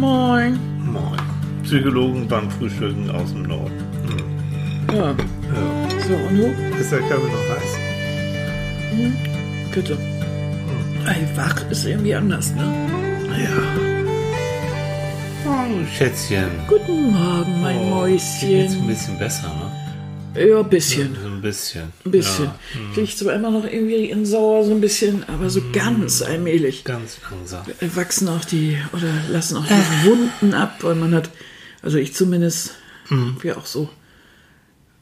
Moin. Moin. Psychologen beim Frühstücken aus dem Norden. Hm. Ja, Ja. so, und du? Ist der Kaffee noch heiß? Bitte. Ey, wach ist irgendwie anders, ne? Ja. Oh, Schätzchen. Guten Morgen, mein Oh, Dir geht's ein Mäuschen. bisschen besser, ne? Ja, ein bisschen. So ein bisschen. Ein bisschen. Ja, Ich liege zwar immer noch irgendwie in Sauer so ein bisschen, aber so ganz allmählich ganz langsam. wachsen auch die oder lassen auch die Wunden ab, weil man hat, also ich zumindest, wie auch so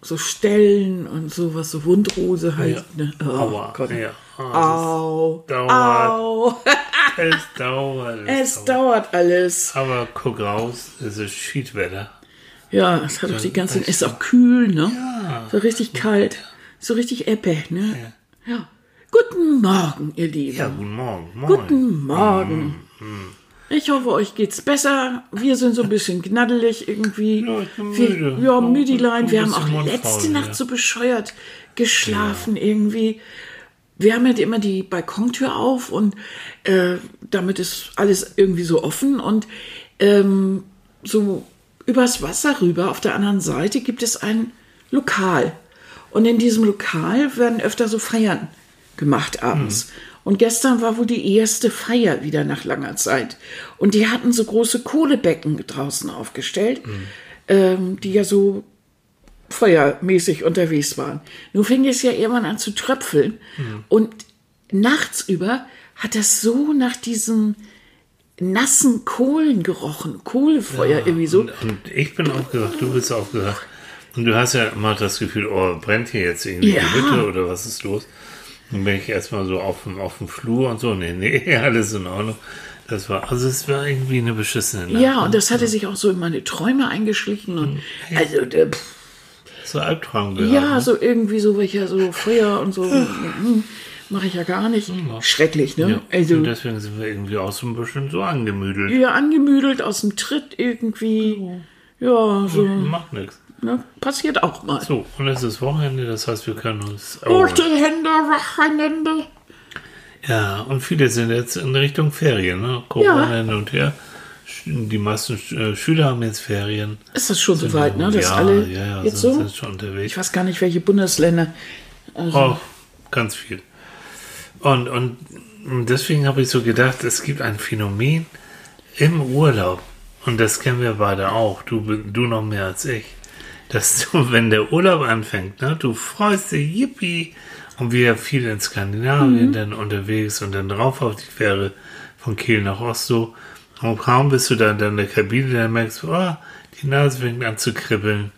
so Stellen und sowas, so Wundrose halt. Ne? Oh Aua. Gott. Ja. Oh, Au. dauert. Au. Es dauert. Es dauert alles. Aber guck raus, es ist Schiedwetter. Ja, es hat auch die ganze, ist auch kühl, ne? Ja. So richtig kalt. So richtig Eppe, ne? Ja. Guten Morgen, ihr Lieben. Ja, guten Morgen. Moin. Guten Morgen. Ich hoffe, euch geht's besser. Wir sind so ein bisschen gnaddelig irgendwie. Ja, ich bin Wir, müde. ja, Oh, müdilein. Wir haben auch letzte Nacht ja. so bescheuert geschlafen irgendwie. Wir haben halt immer die Balkontür auf und äh, damit ist alles irgendwie so offen und ähm, so übers Wasser rüber auf der anderen Seite gibt es ein Lokal. Und in diesem Lokal werden öfter so Feiern gemacht abends. Und gestern war wohl die erste Feier wieder nach langer Zeit. Und die hatten so große Kohlebecken draußen aufgestellt, ähm, die ja so feuermäßig unterwegs waren. Nun fing es ja irgendwann an zu tröpfeln. Und nachts über hat das so nach diesen nassen Kohlen gerochen. Kohlefeuer irgendwie so. Und, und ich bin aufgewacht, du bist aufgewacht. Und du hast ja immer das Gefühl, oh, brennt hier jetzt irgendwie Ja. die Hütte oder was ist los? Dann bin ich erstmal so auf dem, auf dem Flur und so, nee, nee, alles in Ordnung. Das war, also es war irgendwie eine beschissene Nacht. Ja, und das hatte sich auch so in meine Träume eingeschlichen. Und also, äh, pff, So Albtraum gehabt. ja, ne? so irgendwie so welcher so Feuer und so. Mache ich ja gar nicht. Schrecklich, ne? Ja. Also, und deswegen sind wir irgendwie auch so ein bisschen so angemüdelt. ja, angemüdelt aus dem Tritt irgendwie. Ja, so. Macht nichts. Ne? Passiert auch mal. So, und es ist Wochenende, das heißt, wir können uns. Oh, die Hände, Wochenende. Ja, und viele sind jetzt in Richtung Ferien, ne? Corona hin und her. Die meisten äh, Schüler haben jetzt Ferien. Ist das schon soweit, ne? Dass ja, alle ja, ja, jetzt sind, so? sind schon unterwegs. Ich weiß gar nicht, welche Bundesländer. Oh, ganz viel. Und, und deswegen habe ich so gedacht, es gibt ein Phänomen im Urlaub. Und das kennen wir beide auch. Du, du noch mehr als ich. Dass du, wenn der Urlaub anfängt, ne, du freust dich, yippie. Und wir viel in Skandinavien dann unterwegs und dann drauf auf die Fähre von Kiel nach Oslo. Und kaum bist du dann in der Kabine, dann merkst du, oh, die Nase fängt an zu kribbeln.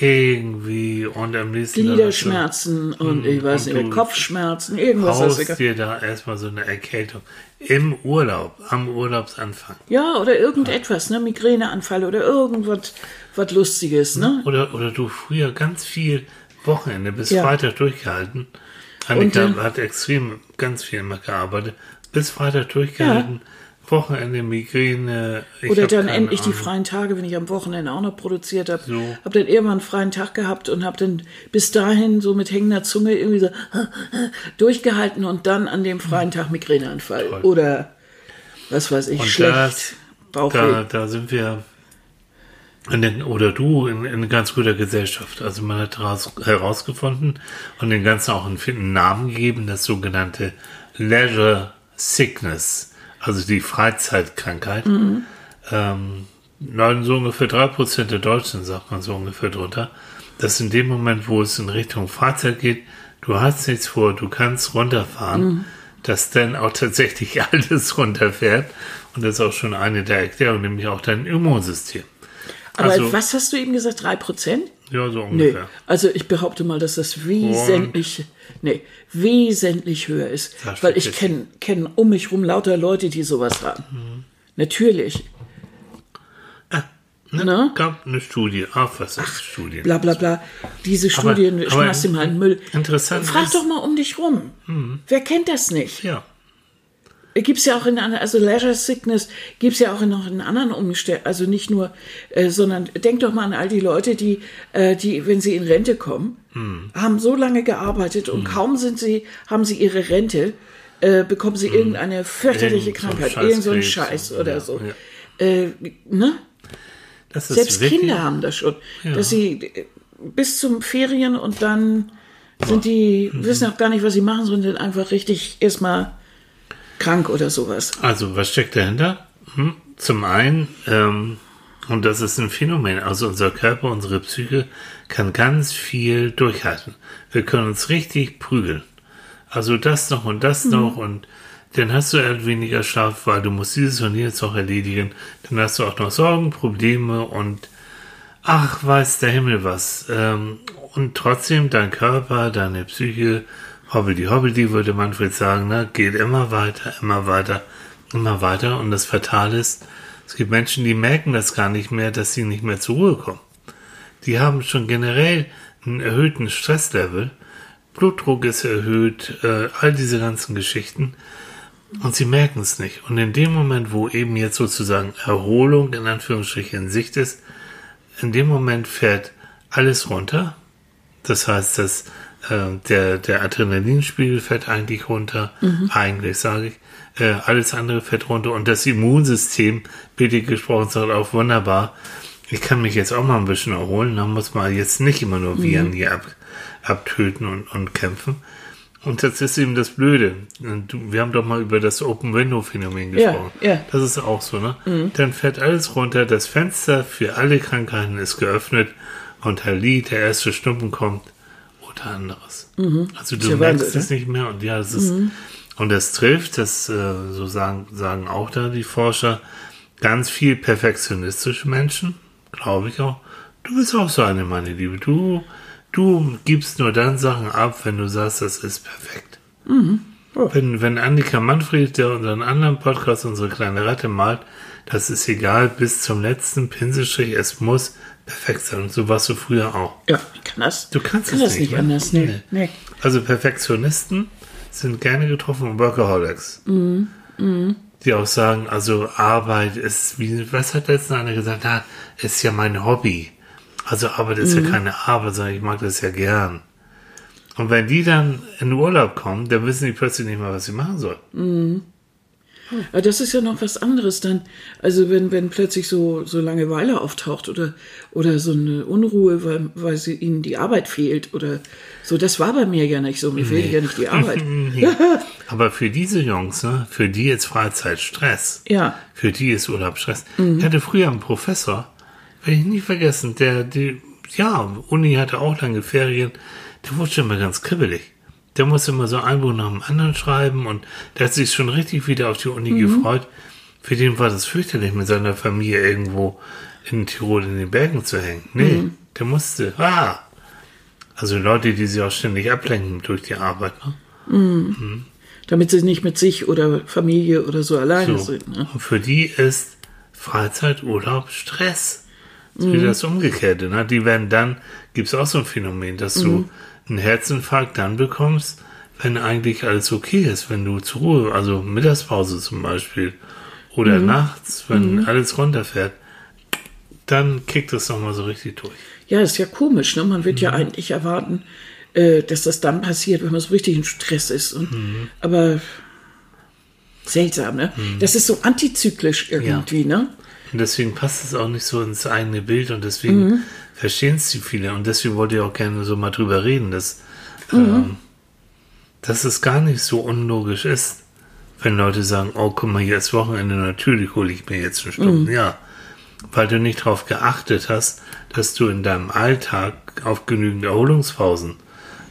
Irgendwie und am nächsten Gliederschmerzen und ich weiß und nicht, Kopfschmerzen, irgendwas. Was haust dir da erstmal so eine Erkältung im Urlaub, am Urlaubsanfang. ja, oder irgendetwas, ne? Migräneanfall oder irgendwas was Lustiges, ne? Oder, oder du früher ganz viel Wochenende bis Ja. Freitag durchgehalten. Annika dann- hat extrem ganz viel immer gearbeitet. Bis Freitag durchgehalten. Wochenende, Migräne. ich Oder dann endlich die freien Tage, wenn ich am Wochenende auch noch produziert habe. So. Hab dann irgendwann einen freien Tag gehabt und hab dann bis dahin so mit hängender Zunge irgendwie so durchgehalten und dann an dem freien Tag Migräneanfall. Toll. Oder was weiß ich, Und schlecht. das-. Da, da sind wir, in den, oder du, in, in ganz guter Gesellschaft. Also man hat heraus, herausgefunden und den Ganzen auch einen, einen Namen gegeben, das sogenannte Leisure Sickness, also die Freizeitkrankheit. Ähm, neun, so ungefähr drei Prozent der Deutschen, sagt man so ungefähr drunter, dass in dem Moment, wo es in Richtung Freizeit geht, du hast nichts vor, du kannst runterfahren, dass dann auch tatsächlich alles runterfährt. Und das ist auch schon eine der Erklärungen, nämlich auch dein Immunsystem. Aber also- was hast du eben gesagt? Drei Prozent? Ja, so Nee, ungefähr. also ich behaupte mal, dass das wesentlich, nee, wesentlich höher ist. Weil ich kenne kenn um mich rum lauter Leute, die sowas haben. Natürlich. Ne? Ne? Gab eine Studie, Auffassungsstudie. Bla bla bla. Diese Studien, aber schmeiß dir mal in den Müll. interessant Frag ist- doch mal um dich rum. Wer kennt das nicht? Ja, Gibt's ja auch in anderen, also Leisure Sickness gibt's ja auch in noch in anderen Umständen, also nicht nur, äh, sondern denk doch mal an all die Leute, die, äh, die, wenn sie in Rente kommen, haben so lange gearbeitet und kaum sind sie, haben sie ihre Rente, äh, bekommen sie irgendeine fürchterliche Irgend so Krankheit, irgend so ein Scheißkrebs Scheiß oder ja, so. ja. äh, ne? Das ist Selbst wirklich- Kinder haben das schon, Ja. dass sie äh, bis zum Ferien und dann sind die, Mhm. wissen auch gar nicht, was sie machen, sondern sind einfach richtig erstmal krank oder sowas. Also, was steckt dahinter? Hm? Zum einen, ähm, und das ist ein Phänomen, also unser Körper, unsere Psyche kann ganz viel durchhalten. Wir können uns richtig prügeln. Also das noch und das noch und dann hast du halt weniger Schlaf, weil du musst dieses und jenes noch erledigen. Dann hast du auch noch Sorgen, Probleme und ach, weiß der Himmel was. Ähm, und trotzdem, dein Körper, deine Psyche, hobbidi hobbidi, würde Manfred sagen, ne, geht immer weiter, immer weiter, immer weiter. Und das Fatale ist, es gibt Menschen, die merken das gar nicht mehr, dass sie nicht mehr zur Ruhe kommen. Die haben schon generell einen erhöhten Stresslevel, Blutdruck ist erhöht, äh, all diese ganzen Geschichten. Und sie merken es nicht. Und in dem Moment, wo eben jetzt sozusagen Erholung in Anführungsstrichen in Sicht ist, in dem Moment fährt alles runter. Das heißt, dass äh, der, der Adrenalinspiegel fährt eigentlich runter. Eigentlich sage ich. Äh, alles andere fährt runter. Und das Immunsystem, bitte gesprochen, sagt auch wunderbar. Ich kann mich jetzt auch mal ein bisschen erholen. Da muss man jetzt nicht immer nur Viren hier ab, abtöten und, und kämpfen. Und das ist eben das Blöde. Wir haben doch mal über das Open Window Phänomen Ja, gesprochen. ja. Das ist auch so, ne? Dann fährt alles runter, das Fenster für alle Krankheiten ist geöffnet und Lee, der erste Stumpen kommt oder anderes. Also du merkst es nicht mehr und ja, es ist, und das trifft, das äh, so sagen, sagen auch da die Forscher, ganz viel perfektionistische Menschen, glaube ich auch. Du bist auch so eine, meine Liebe. Du, du gibst nur dann Sachen ab, wenn du sagst, das ist perfekt. Oh. Wenn, wenn Annika Manfred, der unseren anderen Podcast, unsere kleine Ratte malt, das ist egal, bis zum letzten Pinselstrich, es muss perfekt sein. Und so warst du früher auch. Ja, ich kann das. Du kannst kann es das nicht, nicht ne? anders. Nee. Nee. nee. Also Perfektionisten sind gerne getroffen und Workaholics. Die auch sagen, also Arbeit ist, wie, was hat letztens einer gesagt, na, ist ja mein Hobby. Also Arbeit ist ja keine Arbeit, sondern ich mag das ja gern. Und wenn die dann in Urlaub kommen, dann wissen die plötzlich nicht mehr, was sie machen sollen. Aber das ist ja noch was anderes dann. Also wenn, wenn plötzlich so, so Langeweile auftaucht oder, oder so eine Unruhe, weil, weil sie ihnen die Arbeit fehlt oder so. Das war bei mir ja nicht so. Mir fehlt ja nicht die Arbeit. Nee. Aber für diese Jungs, ne, für die ist Freizeit Stress. Ja. Für die ist Urlaub Stress. Ich hatte früher einen Professor, werde ich nie vergessen, der, die, ja, Uni hatte auch lange Ferien, der wurde schon mal ganz kribbelig. Der musste immer so ein Buch nach dem anderen schreiben und der hat sich schon richtig wieder auf die Uni gefreut. Für den war das fürchterlich, mit seiner Familie irgendwo in Tirol in den Bergen zu hängen. Nee, der musste, ah, also Leute, die sich auch ständig ablenken durch die Arbeit. Ne? Damit sie nicht mit sich oder Familie oder so alleine So. sind. Ne? Und für die ist Freizeit, Urlaub Stress. Das ist Mhm. wieder das Umgekehrte. Ne? Die werden dann, gibt es auch so ein Phänomen, dass Mhm. du einen Herzinfarkt dann bekommst, wenn eigentlich alles okay ist, wenn du zur Ruhe, also Mittagspause zum Beispiel, oder Mhm. nachts, wenn alles runterfährt, dann kickt das nochmal so richtig durch. Ja, ist ja komisch. Ne? Man wird ja Mhm. eigentlich erwarten, äh, dass das dann passiert, wenn man so richtig in Stress ist. Und, Mhm. Aber seltsam, ne? Das ist so antizyklisch irgendwie, ne? Und deswegen passt es auch nicht so ins eigene Bild und deswegen Mhm. Verstehen es die viele. Und deswegen wollte ich auch gerne so mal drüber reden, dass, ähm, dass es gar nicht so unlogisch ist, wenn Leute sagen, oh, guck mal, hier ist Wochenende, natürlich hole ich mir jetzt eine Stunde. Ja, weil du nicht darauf geachtet hast, dass du in deinem Alltag auf genügend Erholungspausen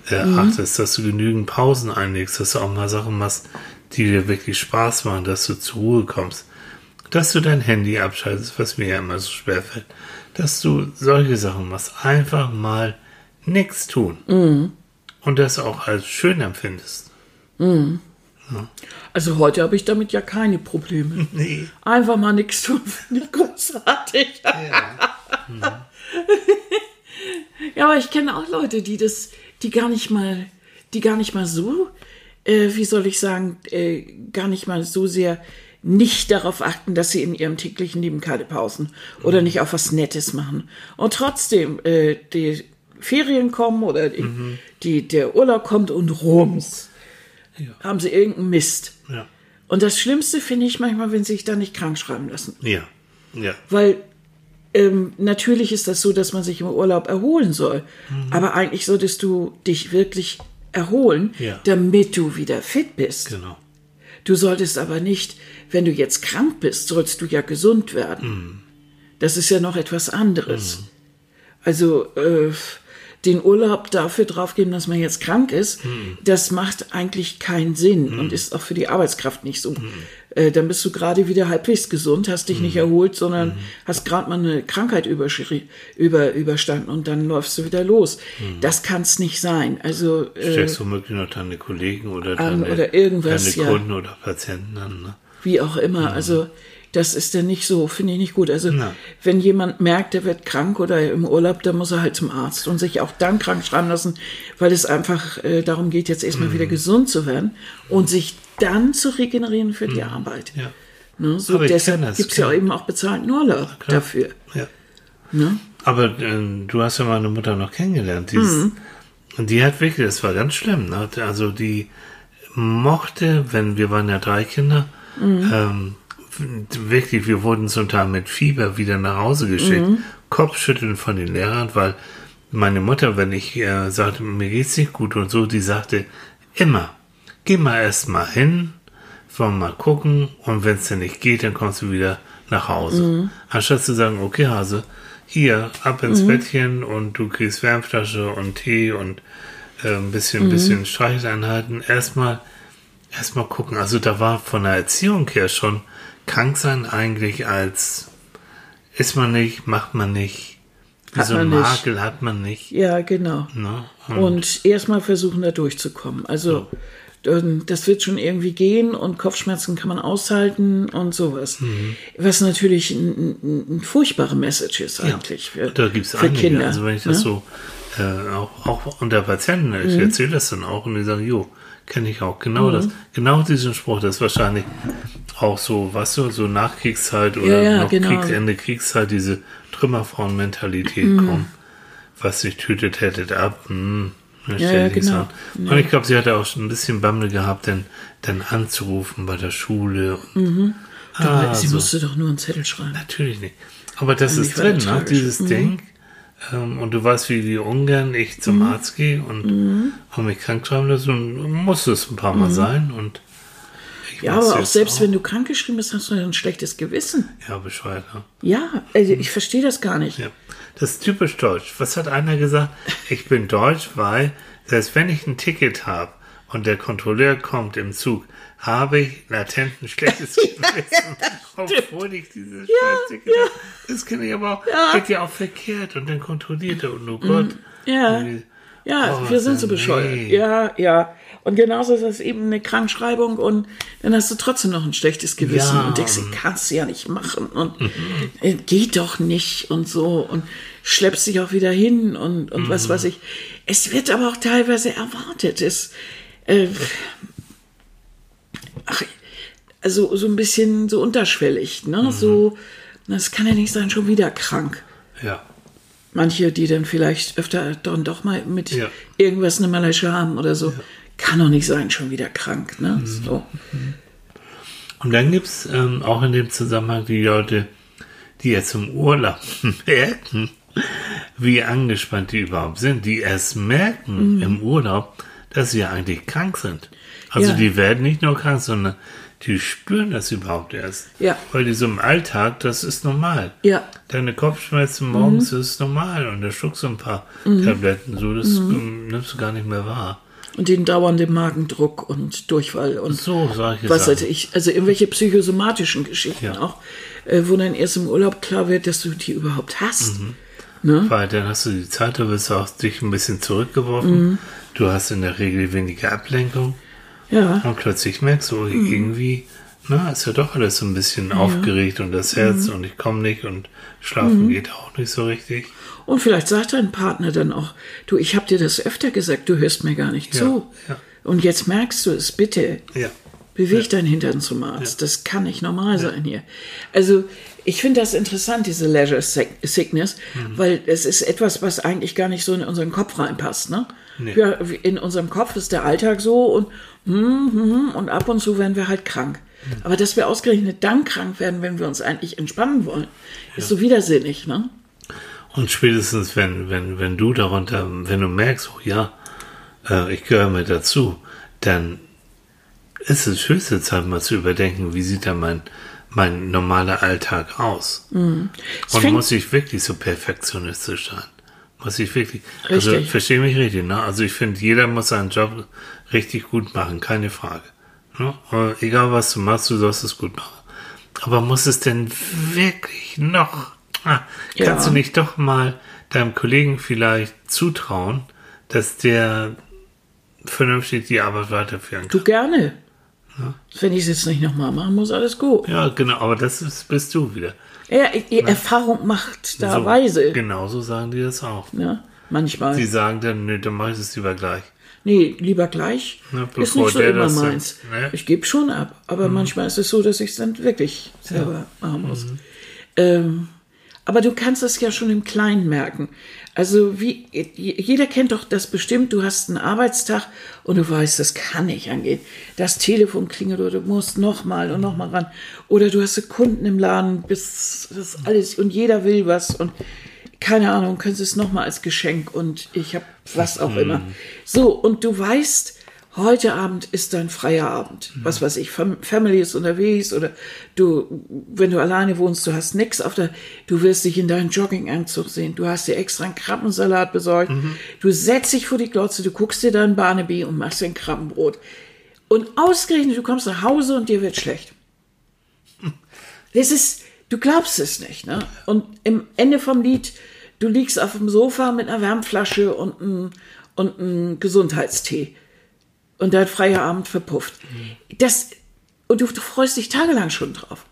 äh, achtest, dass du genügend Pausen einlegst, dass du auch mal Sachen machst, die dir wirklich Spaß machen, dass du zur Ruhe kommst. Dass du dein Handy abschaltest, was mir ja immer so schwer fällt, dass du solche Sachen machst, einfach mal nichts tun und das auch als schön empfindest. Also heute habe ich damit ja keine Probleme. Nee. Einfach mal nichts tun, finde ich großartig. Ja, aber ich kenne auch Leute, die das, die gar nicht mal, die gar nicht mal so, äh, wie soll ich sagen, äh, gar nicht mal so sehr nicht darauf achten, dass sie in ihrem täglichen Leben keine Pausen oder nicht auf was Nettes machen. Und trotzdem, äh, die Ferien kommen oder die, die, der Urlaub kommt und rums, haben sie irgendeinen Mist. Ja. Und das Schlimmste finde ich manchmal, wenn sie sich da nicht krank schreiben lassen. Ja. Ja. Weil ähm, natürlich ist das so, dass man sich im Urlaub erholen soll. Mhm. Aber eigentlich solltest du dich wirklich erholen, Ja. damit du wieder fit bist. Genau. Du solltest aber nicht, wenn du jetzt krank bist, sollst du ja gesund werden. Mhm. Das ist ja noch etwas anderes. Also äh, den Urlaub dafür draufgeben, dass man jetzt krank ist, Mhm. das macht eigentlich keinen Sinn und ist auch für die Arbeitskraft nicht so. Äh, dann bist du gerade wieder halbwegs gesund, hast dich Mhm. nicht erholt, sondern hast gerade mal eine Krankheit über, überstanden und dann läufst du wieder los. Das kann es nicht sein. Also äh, Steckst womöglich noch deine Kollegen oder an deine, oder irgendwas, deine ja. Kunden oder Patienten an. Ne? wie auch immer. Also das ist dann nicht so, finde ich nicht gut. Also Na. wenn jemand merkt, er wird krank oder im Urlaub, dann muss er halt zum Arzt und sich auch dann krank schreiben lassen, weil es einfach äh, darum geht, jetzt erstmal wieder gesund zu werden und sich dann zu regenerieren für die Arbeit. Ja. Ne? So, Aber deshalb gibt es ja eben auch bezahlten Urlaub dafür. ja. Ne? Aber äh, du hast ja meine Mutter noch kennengelernt. Die, ist, und die hat wirklich, das war ganz schlimm. Ne? Also die mochte, wenn wir waren ja drei Kinder, ähm, wirklich, wir wurden zum Teil mit Fieber wieder nach Hause geschickt. Kopfschütteln von den Lehrern, weil meine Mutter, wenn ich äh, sagte, mir geht's nicht gut und so, die sagte immer, geh mal erst mal hin, wollen wir mal gucken und wenn es dann nicht geht, dann kommst du wieder nach Hause. Anstatt zu sagen, okay Hase, hier, ab ins Bettchen und du kriegst Wärmflasche und Tee und äh, ein bisschen, bisschen Streicheleinheiten. Erstmal, erstmal gucken. Also da war von der Erziehung her schon krank sein eigentlich als ist man nicht, macht man nicht. Wie Hat so ein man nicht. Makel hat man nicht. Ja, genau. Ne? Und erstmal versuchen, da durchzukommen. Also ähm, das wird schon irgendwie gehen und Kopfschmerzen kann man aushalten und sowas. Mhm. Was natürlich ein, ein, furchtbare Message ist eigentlich für, Da gibt es für einige. Kinder. Also wenn ich das ne? so äh, auch, auch unter Patienten, Mhm. ich erzähle das dann auch und die sagen, jo, kenne ich auch. Genau das, genau diesen Spruch, das ist wahrscheinlich auch so, weißt du, so Nachkriegszeit oder Ja, ja, noch genau. Kriegsende Kriegszeit, diese Trümmerfrauen-Mentalität Mhm. kommt. Was sich tötet, hättet ab. Ne, Ja, ja, genau. an. Und ich glaube, sie hatte auch schon ein bisschen Bammel gehabt, denn dann anzurufen bei der Schule. Und, Aber Ah, sie so. musste doch nur einen Zettel schreiben. Natürlich nicht. Aber das Eigentlich ist drin, ne? dieses Mhm. Ding. Ähm, und du weißt, wie, wie ungern ich zum Arzt gehe und, Mhm. und mich krank schreiben lasse. Und muss es ein paar Mal sein. Und ich Ja, aber auch selbst wenn du krankgeschrieben bist, hast du ja ein schlechtes Gewissen. Ja, Bescheid. Ne? Ja, also ich verstehe das gar nicht. Ja. Das ist typisch deutsch. Was hat einer gesagt? Ich bin deutsch, weil selbst wenn ich ein Ticket habe und der Kontrolleur kommt im Zug, habe ich latent ein schlechtes Gewissen, obwohl ich dieses scheiß Ticket habe. Das kenne ich aber auch. Geht ja auch verkehrt und dann kontrolliert er und oh Gott. Ja. Wie- Ja, Oh, wir sind so nee. bescheuert. Ja, ja. Und genauso ist das eben eine Krankschreibung und dann hast du trotzdem noch ein schlechtes Gewissen Ja. und denkst, ich kannst ja nicht machen und äh, geht doch nicht und so und schleppst dich auch wieder hin und, und was weiß ich. Es wird aber auch teilweise erwartet. Es, äh, ach, also so ein bisschen so unterschwellig, ne? So, das kann ja nicht sein, schon wieder krank. Ja. Manche, die dann vielleicht öfter dann doch mal mit Ja. irgendwas eine Malaise haben oder so. Kann doch nicht sein, schon wieder krank. Ne? Mhm. So. Und dann gibt es ähm, auch in dem Zusammenhang die Leute, die jetzt im Urlaub merken, wie angespannt die überhaupt sind, die erst merken im Urlaub, dass sie ja eigentlich krank sind. Also Mhm. Ja. die werden nicht nur krank, sondern die spüren das überhaupt erst. Ja. Weil die so im Alltag, das ist normal. Ja. Deine Kopfschmerzen morgens Mhm. ist normal und da schluckst du ein paar Tabletten, so das ähm, nimmst du gar nicht mehr wahr. Und den dauernden Magendruck und Durchfall und So, solche was Sachen. weiß ich. Also irgendwelche psychosomatischen Geschichten Ja. auch, äh, wo dann erst im Urlaub klar wird, dass du die überhaupt hast. Mhm. Ne? Weil dann hast du die Zeit, da wirst du auch dich ein bisschen zurückgeworfen. Mhm. Du hast in der Regel weniger Ablenkung Ja. und plötzlich merkst du, Mhm. irgendwie, na, ist ja doch alles so ein bisschen aufgeregt und das Herz Mhm. und ich komme nicht und schlafen geht auch nicht so richtig. Und vielleicht sagt dein Partner dann auch, du, ich habe dir das öfter gesagt, du hörst mir gar nicht Ja, zu. ja. Und jetzt merkst du es, bitte. Ja. Beweg deinen Hintern zum Arzt. Das kann nicht normal sein hier. Also Ich finde das interessant, diese Leisure Sickness, Mhm. weil es ist etwas, was eigentlich gar nicht so in unseren Kopf reinpasst. Ne? Nee. Wir, in unserem Kopf ist der Alltag so und, hm, hm, hm, und ab und zu werden wir halt krank. Mhm. Aber dass wir ausgerechnet dann krank werden, wenn wir uns eigentlich entspannen wollen, ist so widersinnig. Ne? Und spätestens, wenn, wenn, wenn du darunter, wenn du merkst, oh ja, äh, ich gehöre mit dazu, dann ist es höchste Zeit, mal zu überdenken, wie sieht da mein, mein normaler Alltag aus? Es Und muss ich wirklich so perfektionistisch sein? Muss ich wirklich, also Richtig. verstehe mich richtig, ne? Also ich finde, jeder muss seinen Job richtig gut machen, keine Frage. Ne? Egal was du machst, du sollst es gut machen. Aber muss es denn wirklich noch, ah, kannst Ja. du nicht doch mal deinem Kollegen vielleicht zutrauen, dass der vernünftig die Arbeit weiterführen Du kann? gerne. Wenn ich es jetzt nicht nochmal machen muss, alles gut. Ja, genau, aber das ist, bist du wieder. Ja, die Erfahrung macht da So, weise. Genauso sagen die das auch. Ne? Manchmal. Die sagen dann, nö, dann mach ich es lieber gleich. Nee, lieber gleich. Na, ist nicht so der immer das dann- meins. ne? Ich gebe schon ab, aber manchmal ist es so, dass ich es dann wirklich selber machen muss. Ähm, aber du kannst es ja schon im Kleinen merken. Also wie jeder kennt doch das bestimmt, du hast einen Arbeitstag und du weißt, das kann nicht angehen. Das Telefon klingelt oder du musst nochmal und nochmal ran. Oder du hast Kunden im Laden, bis das alles und jeder will was und keine Ahnung, können sie es nochmal als Geschenk und ich habe was auch immer. So, und du weißt, heute Abend ist dein freier Abend. Was weiß ich, Fam Family ist unterwegs oder du, wenn du alleine wohnst, du hast nix auf der, du wirst dich in deinen Jogginganzug sehen, du hast dir extra einen Krabbensalat besorgt, du setzt dich vor die Glotze, du guckst dir dein Barnaby und machst dir ein Krabbenbrot. Und ausgerechnet, du kommst nach Hause und dir wird schlecht. Das ist, du glaubst es nicht, ne? Und im Ende vom Lied, du liegst auf dem Sofa mit einer Wärmflasche und einem und einem Gesundheitstee. Und dein freier Abend verpufft. Das, und du, du freust dich tagelang schon drauf.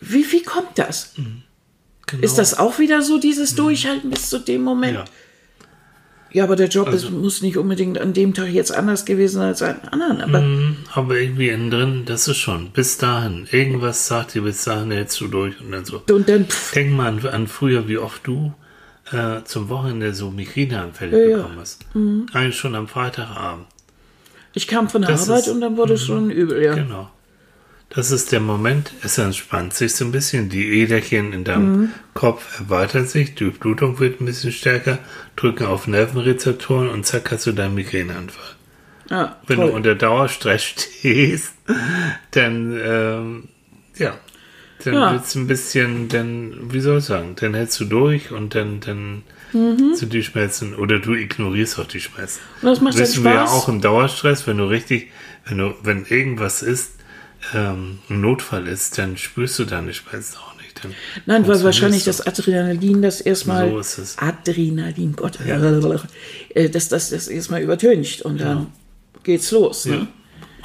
Wie, wie kommt das? Genau. Ist das auch wieder so, dieses Durchhalten bis zu dem Moment? Ja. Ja, aber der Job ist, muss nicht unbedingt an dem Tag jetzt anders gewesen sein als an anderen. Aber Aber irgendwie innen drin, das ist schon. Bis dahin. Irgendwas sagt dir, bis dahin hältst du durch und dann so. und dann, pff, Denk mal an, an früher, wie oft du äh, zum Wochenende so Migräneanfälle Ja, ja. bekommen hast. Eigentlich schon am Freitagabend. Ich kam von der Das Arbeit ist- und dann wurde es schon übel, ja. Genau. Das ist der Moment, es entspannt sich so ein bisschen, die Äderchen in deinem Mhm. Kopf erweitern sich, die Blutung wird ein bisschen stärker, drücken auf Nervenrezeptoren und zack hast du deinen Migräneanfall. ja Wenn toll. du unter Dauerstress stehst, dann, ähm, ja, dann Ja. wird's ein bisschen, dann, wie soll ich sagen, dann hältst du durch und dann, dann Mhm. sind die Schmerzen, oder du ignorierst auch die Schmerzen. Und das macht dann Wissen wir ja auch im Dauerstress, wenn du richtig, wenn du, wenn irgendwas ist, ähm, ein Notfall ist, dann spürst du deine Schmerzen auch nicht. Dann Nein, weil wahrscheinlich das Adrenalin das erstmal. So ist es. Adrenalin, Gott. Äh, Dass das, das erstmal übertüncht und dann geht's los. Ne?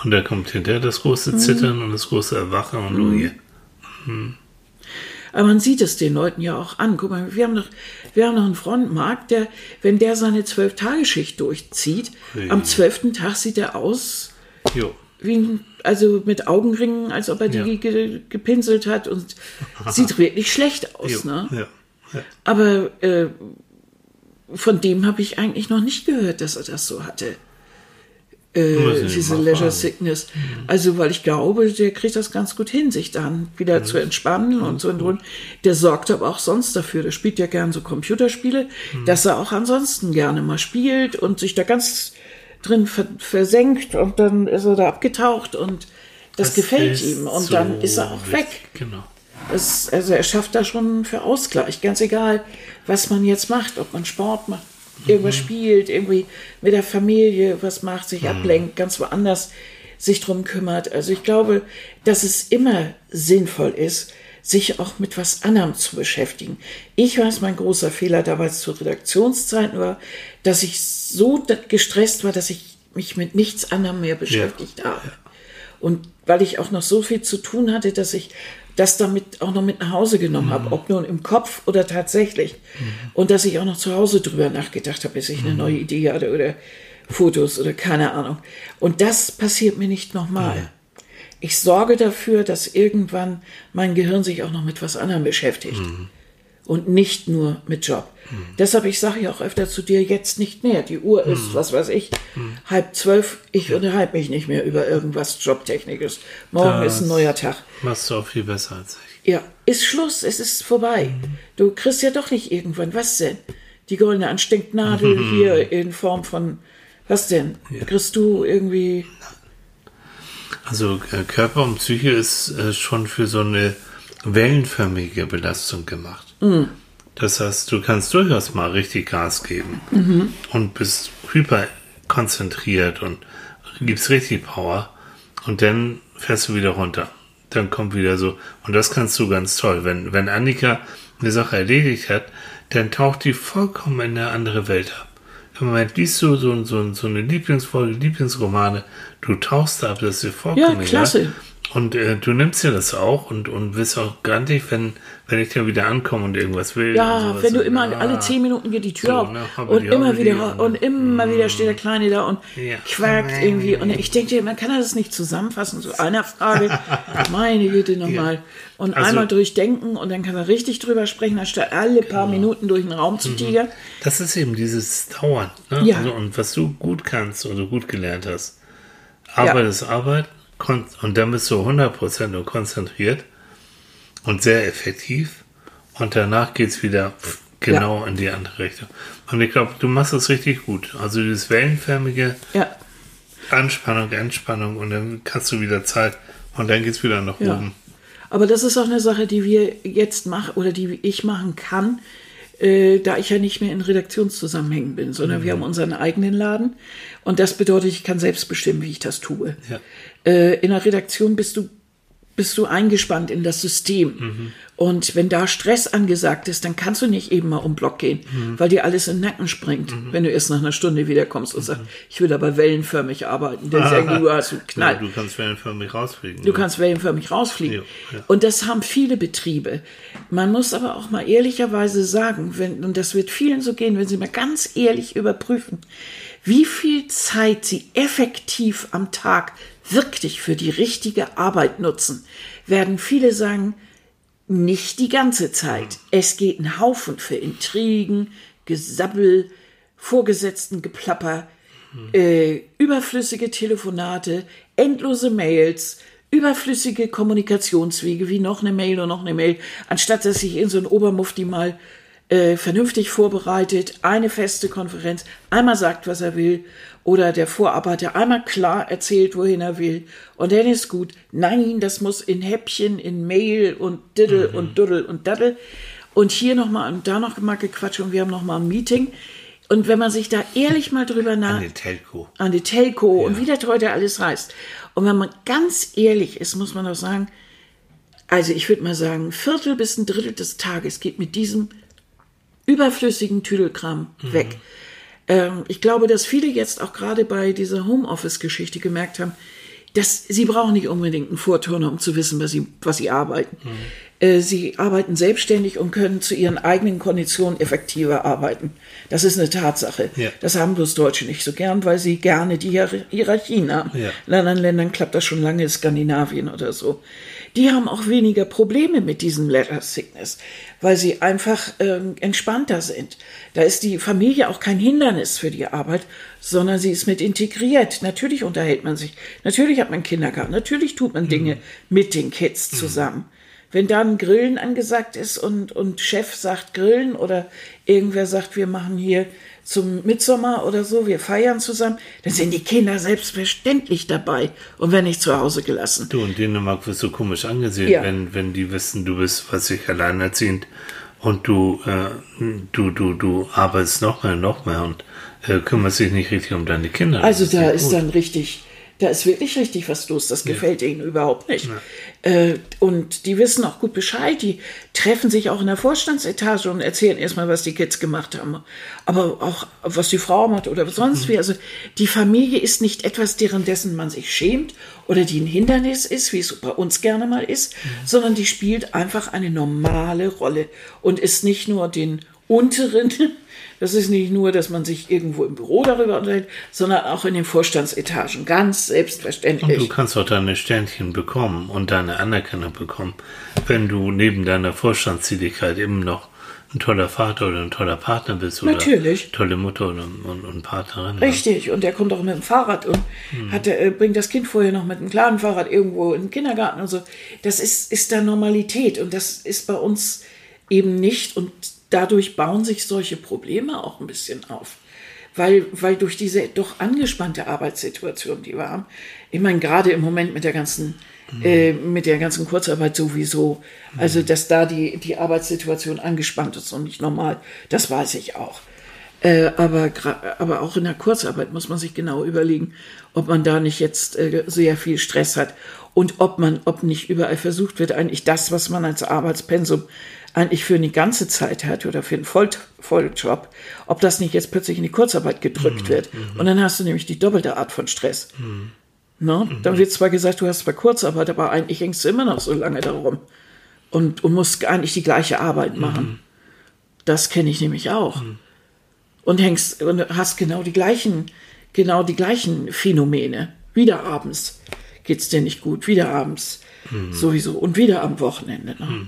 Und da kommt hinterher das große Mhm. Zittern und das große Erwachen und du hier. Aber man sieht es den Leuten ja auch an. Guck mal, wir haben noch, wir haben noch einen Freund, Marc, der, wenn der seine Zwölf-Tage-Schicht durchzieht, Ui. am zwölften Tag sieht er aus Jo. wie ein, also mit Augenringen, als ob er die Ja. ge, gepinselt hat und sieht wirklich schlecht aus. Jo. Ne? Ja. ja. Aber äh, von dem habe ich eigentlich noch nicht gehört, dass er das so hatte. Äh, diese Leisure. Sickness. Also, weil ich glaube, der kriegt das ganz gut hin, sich dann wieder zu entspannen und so und so. Der sorgt aber auch sonst dafür. Der spielt ja gern so Computerspiele, Mhm. dass er auch ansonsten gerne mal spielt und sich da ganz drin ver versenkt und dann ist er da abgetaucht und das, gefällt ist ihm und so dann ist er auch weg. Genau. Es, also er schafft da schon für Ausgleich, ganz egal, was man jetzt macht, ob man Sport macht, irgendwas spielt, irgendwie mit der Familie was macht, sich ablenkt, ganz woanders sich drum kümmert. Also ich glaube, dass es immer sinnvoll ist, sich auch mit was anderem zu beschäftigen. Ich weiß, mein großer Fehler damals zu Redaktionszeiten war, dass ich so gestresst war, dass ich mich mit nichts anderem mehr beschäftigt habe. Und weil ich auch noch so viel zu tun hatte, dass ich das damit auch noch mit nach Hause genommen habe, ob nun im Kopf oder tatsächlich. Und dass ich auch noch zu Hause drüber nachgedacht habe, bis ich eine neue Idee hatte oder Fotos oder keine Ahnung. Und das passiert mir nicht nochmal. Ich sorge dafür, dass irgendwann mein Gehirn sich auch noch mit was anderem beschäftigt. Und nicht nur mit Job. Deshalb, ich sage ja auch öfter zu dir, jetzt nicht mehr. Die Uhr ist, was weiß ich, halb zwölf. Ich unterhalte mich nicht mehr über irgendwas Jobtechnisches. Morgen Das- ist ein neuer Tag. Machst du auch viel besser als ich. Ja, ist Schluss, es ist vorbei. Du kriegst ja doch nicht irgendwann, was denn? Die goldene Anstecknadel hier in Form von, was denn? Kriegst du irgendwie, Also äh, Körper und Psyche ist äh, schon für so eine wellenförmige Belastung gemacht. Das heißt, du kannst durchaus mal richtig Gas geben und bist hyper konzentriert und gibst richtig Power und dann fährst du wieder runter. Dann kommt wieder so, und das kannst du ganz toll. Wenn, wenn Annika eine Sache erledigt hat, dann taucht die vollkommen in eine andere Welt ab. Im Moment liest du so, so, so eine Lieblingsfolge, Lieblingsromane, du tauchst da ab, das ist dir vollkommen Ja, klasse. egal. Und äh, du nimmst dir das auch und, und bist auch grantig, wenn, wenn ich dann wieder ankomme und irgendwas will. ja, wenn du immer ah, alle zehn Minuten geht die Tür So, auf ne, und hoppeli, immer wieder und- und immer wieder steht der Kleine da und Ja. quakt irgendwie und ich denke dir, man kann das nicht zusammenfassen zu einer Frage. Meine Güte nochmal. Und Also- einmal durchdenken und dann kann er richtig drüber sprechen, anstatt alle paar Genau. Minuten durch den Raum zu tigern. Das ist eben dieses Dauern. Ne? Ja. Also, und was du gut kannst oder gut gelernt hast. Arbeit ist Arbeit und dann bist du 100% nur konzentriert und sehr effektiv. Und danach geht es wieder genau in die andere Richtung. Und ich glaube, du machst das richtig gut. Also dieses wellenförmige Ja. Anspannung, Entspannung und dann kannst du wieder Zeit und dann geht es wieder nach Ja. oben. Aber das ist auch eine Sache, die wir jetzt machen oder die ich machen kann, äh, da ich ja nicht mehr in Redaktionszusammenhängen bin, sondern wir haben unseren eigenen Laden. Und das bedeutet, ich kann selbst bestimmen, wie ich das tue. Ja. Äh, in der Redaktion bist du bist du eingespannt in das System. Und wenn da Stress angesagt ist, dann kannst du nicht eben mal um Block gehen, weil dir alles in den Nacken springt, wenn du erst nach einer Stunde wiederkommst und sagst, ich will aber wellenförmig arbeiten. Dann sagen du hast einen Ja, Knall. du kannst wellenförmig rausfliegen. Du kannst wellenförmig rausfliegen. Ja, ja. Und das haben viele Betriebe. Man muss aber auch mal ehrlicherweise sagen, wenn, und das wird vielen so gehen, wenn sie mal ganz ehrlich überprüfen, wie viel Zeit sie effektiv am Tag wirklich für die richtige Arbeit nutzen, werden viele sagen, nicht die ganze Zeit. Es geht ein Haufen für Intrigen, Gesabbel, Vorgesetzten Geplapper, äh, überflüssige Telefonate, endlose Mails, überflüssige Kommunikationswege wie noch eine Mail und noch eine Mail, anstatt dass sich in so ein Obermufti mal äh, vernünftig vorbereitet, eine feste Konferenz, einmal sagt, was er will, oder der Vorarbeiter einmal klar erzählt, wohin er will, und dann ist gut. Nein, das muss in Häppchen, in Mail und Diddle und Duddel und Daddel. Und hier nochmal und da noch mal gequatscht und wir haben nochmal ein Meeting. Und wenn man sich da ehrlich mal drüber nach, Eine Telco. an die Telco und wie das heute alles heißt. Und wenn man ganz ehrlich ist, muss man doch sagen, also ich würde mal sagen, ein Viertel bis ein Drittel des Tages geht mit diesem überflüssigen Tüdelkram weg. Ähm, ich glaube, dass viele jetzt auch gerade bei dieser Homeoffice-Geschichte gemerkt haben, dass sie brauchen nicht unbedingt einen Vorturner, um zu wissen, was sie, was sie arbeiten. Äh, Sie arbeiten selbstständig und können zu ihren eigenen Konditionen effektiver arbeiten. Das ist eine Tatsache. Ja. Das haben bloß Deutsche nicht so gern, weil sie gerne die Hier- Hierarchien haben. Ja. In anderen Ländern klappt das schon lange, Skandinavien oder so. Die haben auch weniger Probleme mit diesem Letter Sickness, weil sie einfach ähm, entspannter sind. Da ist die Familie auch kein Hindernis für die Arbeit, sondern sie ist mit integriert. Natürlich unterhält man sich, natürlich hat man Kindergarten, natürlich tut man Dinge mit den Kids zusammen. Wenn dann Grillen angesagt ist und, und Chef sagt Grillen oder irgendwer sagt, wir machen hier zum Mitsommer oder so, wir feiern zusammen, dann sind die Kinder selbstverständlich dabei und werden nicht zu Hause gelassen. Du, in Dänemark wirst du komisch angesehen, Ja. wenn, wenn die wissen, du bist, was ich alleinerziehend und du, äh, du, du, du arbeitest noch mehr, noch mehr und äh, kümmerst dich nicht richtig um deine Kinder. Also Das da ist gut. dann richtig, da ist wirklich richtig was los. Das gefällt ihnen überhaupt nicht. Äh, und die wissen auch gut Bescheid. Die treffen sich auch in der Vorstandsetage und erzählen erstmal, was die Kids gemacht haben. Aber auch, was die Frau macht oder sonst wie. Also die Familie ist nicht etwas, deren dessen man sich schämt oder die ein Hindernis ist, wie es bei uns gerne mal ist, sondern die spielt einfach eine normale Rolle und ist nicht nur den unteren. Das ist nicht nur, dass man sich irgendwo im Büro darüber unterhält, sondern auch in den Vorstandsetagen. Ganz selbstverständlich. Und du kannst auch deine Sternchen bekommen und deine Anerkennung bekommen, wenn du neben deiner Vorstandstätigkeit eben noch ein toller Vater oder ein toller Partner bist oder Natürlich. tolle Mutter und, und, und Partnerin. Richtig, und der kommt auch mit dem Fahrrad und hat, äh, bringt das Kind vorher noch mit einem kleinen Fahrrad irgendwo in den Kindergarten und so. Das ist, ist da Normalität und das ist bei uns eben nicht und dadurch bauen sich solche Probleme auch ein bisschen auf. Weil, weil durch diese doch angespannte Arbeitssituation, die wir haben, ich meine, gerade im Moment mit der ganzen, äh, mit der ganzen Kurzarbeit sowieso, also dass da die, die Arbeitssituation angespannt ist und nicht normal, das weiß ich auch. Äh, aber, aber auch in der Kurzarbeit muss man sich genau überlegen, ob man da nicht jetzt äh, sehr viel Stress hat und ob man, ob nicht überall versucht wird, eigentlich das, was man als Arbeitspensum eigentlich für eine ganze Zeit hat oder für einen Voll Volljob, ob das nicht jetzt plötzlich in die Kurzarbeit gedrückt wird. Und dann hast du nämlich die doppelte Art von Stress. Ne? Dann wird zwar gesagt, du hast zwar Kurzarbeit, aber eigentlich hängst du immer noch so lange darum und, und musst eigentlich die gleiche Arbeit machen. Das kenne ich nämlich auch. Und hängst und hast genau die gleichen, genau die gleichen Phänomene. Wieder abends geht's dir nicht gut, wieder abends sowieso und wieder am Wochenende. Ne?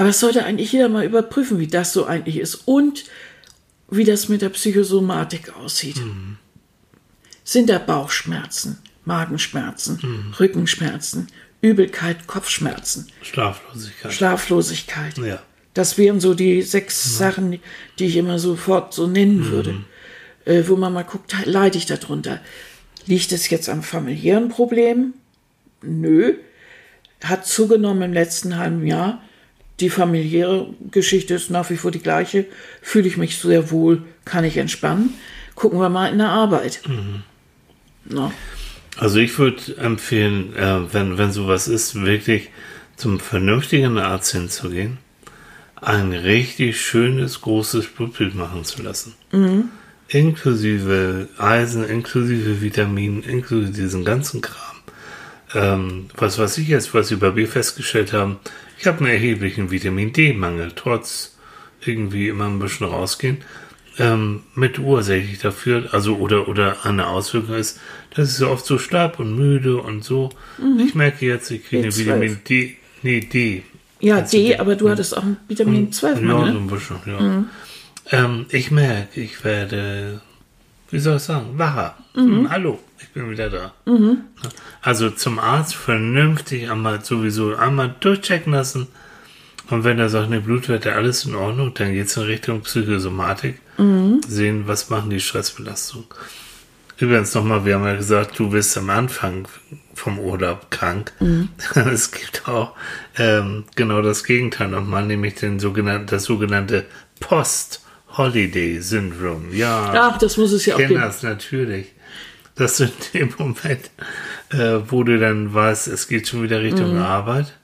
Aber es sollte eigentlich jeder mal überprüfen, wie das so eigentlich ist und wie das mit der Psychosomatik aussieht. Sind da Bauchschmerzen, Magenschmerzen, Rückenschmerzen, Übelkeit, Kopfschmerzen, Schlaflosigkeit. Schlaflosigkeit? ja. Das wären so die sechs Sachen, die ich immer sofort so nennen würde. Äh, wo man mal guckt, leide ich darunter? Liegt es jetzt am familiären Problem? Nö. Hat zugenommen im letzten halben Jahr. Die familiäre Geschichte ist nach wie vor die gleiche. Fühle ich mich sehr wohl, kann ich entspannen. Gucken wir mal in der Arbeit. Na, Also ich würde empfehlen, äh, wenn, wenn sowas ist, wirklich zum vernünftigen Arzt hinzugehen, ein richtig schönes, großes Blutbild machen zu lassen. Inklusive Eisen, inklusive Vitaminen, inklusive diesen ganzen Kram. Ähm, was, was ich jetzt, was wir bei B festgestellt haben, ich habe einen erheblichen Vitamin D-Mangel, trotz irgendwie immer ein bisschen rausgehen. Ähm, mit ursächlich dafür, also oder oder eine Auswirkung ist, dass ich so oft so schlapp und müde und so. Ich merke jetzt, ich kriege eine B12. Vitamin D, nee, D. ja, Also D, aber du hattest auch Vitamin 12 Ja, so Mangel. ein bisschen, ja. Ähm, ich merke, ich werde, wie soll ich sagen, wacher. Hm, hallo, ich bin wieder da. Also zum Arzt vernünftig einmal sowieso einmal durchchecken lassen. Und wenn er sagt, ne, Blutwerte, alles in Ordnung, dann geht es in Richtung Psychosomatik. Sehen, was machen die Stressbelastung. Übrigens nochmal, wir haben ja gesagt, du bist am Anfang vom Urlaub krank. Es gibt auch ähm, genau das Gegenteil nochmal, nämlich den sogenannten, das sogenannte Post-Holiday-Syndrom. Ja, Ach, das muss es ja auch ich kenne geben. das natürlich. Das sind im Moment, äh, wo du dann weißt, es geht schon wieder Richtung Mhm. Arbeit.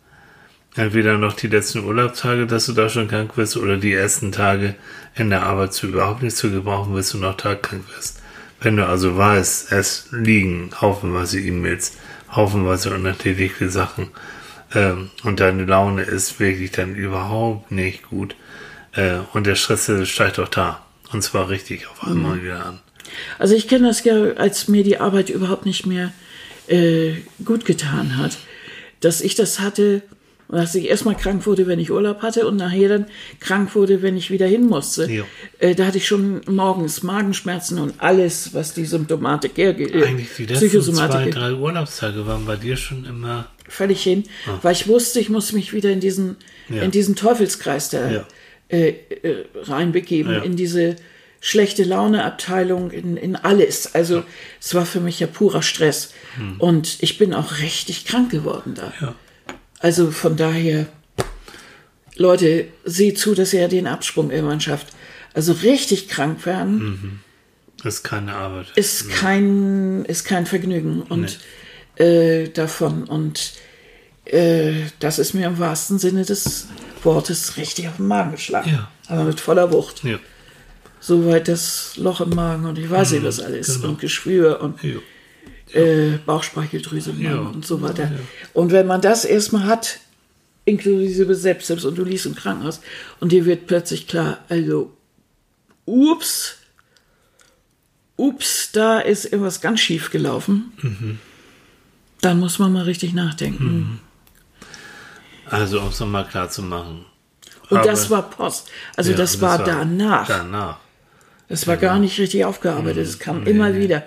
Entweder noch die letzten Urlaubstage, dass du da schon krank wirst, oder die ersten Tage in der Arbeit zu überhaupt nicht zu gebrauchen wirst und noch tagkrank wirst. Wenn du also weißt, es liegen haufenweise E-Mails, haufenweise unerledigte Sachen ähm, und deine Laune ist wirklich dann überhaupt nicht gut äh, und der Stress steigt auch da. Und zwar richtig auf einmal wieder an. Also ich kenne das ja, als mir die Arbeit überhaupt nicht mehr äh, gut getan hat, dass ich das hatte, dass ich erstmal krank wurde, wenn ich Urlaub hatte und nachher dann krank wurde, wenn ich wieder hin musste. Ja. Äh, da hatte ich schon morgens Magenschmerzen und alles, was die Symptomatik hergeht. Eigentlich die letzten zwei, drei Urlaubstage waren bei dir schon immer. völlig hin, weil ich wusste, ich muss mich wieder in diesen, Ja. in diesen Teufelskreis da Ja. äh, äh, reinbegeben, in diese schlechte Laune-Abteilung, in, in alles. Also es war für mich ja purer Stress. Und ich bin auch richtig krank geworden da. Ja. Also von daher, Leute, seht zu, dass ihr den Absprung irgendwann schafft. Also richtig krank werden Das ist keine Arbeit. ist kein ist kein Vergnügen und äh, davon und äh, das ist mir im wahrsten Sinne des Wortes richtig auf den Magen geschlagen. Ja. Aber mit voller Wucht. Ja. Soweit das Loch im Magen und ich weiß nicht was alles genau. und Geschwür und Ja. äh, Bauchspeicheldrüse im Ja. Und so weiter. Und wenn man das erstmal hat, inklusive Sepsis und du liegst im Krankenhaus und dir wird plötzlich klar, also, ups, ups, da ist irgendwas ganz schief gelaufen. Mhm. Dann muss man mal richtig nachdenken. Also, um es nochmal klar zu machen. Und Aber- das war Post. Also Ja, das, war danach. Danach. Das war gar nicht richtig aufgearbeitet. Es kam Nee, immer nee, wieder.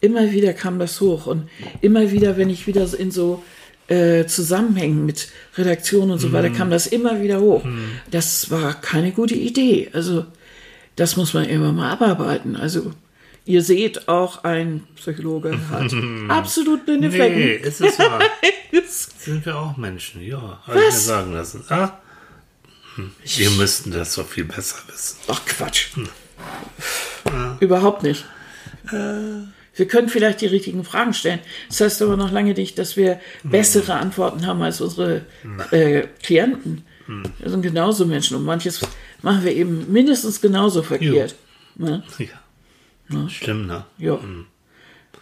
Immer wieder kam das hoch. Und immer wieder, wenn ich wieder in so äh, Zusammenhängen mit Redaktion und so Mhm. weiter, kam das immer wieder hoch. Das war keine gute Idee. Also das muss man immer mal abarbeiten. Also ihr seht, auch ein Psychologe hat absolut blinde Nee, Flecken. ist es wahr. Sind wir auch Menschen, ja. Habe ich mir sagen lassen. Ah, hm, wir müssten das doch viel besser wissen. Ach Quatsch. Überhaupt nicht. Wir können vielleicht die richtigen Fragen stellen. Das heißt aber noch lange nicht, dass wir bessere Antworten haben als unsere äh, Klienten. Wir sind genauso Menschen und manches machen wir eben mindestens genauso verkehrt. Ne? Ja. Stimmt, ne? Ja.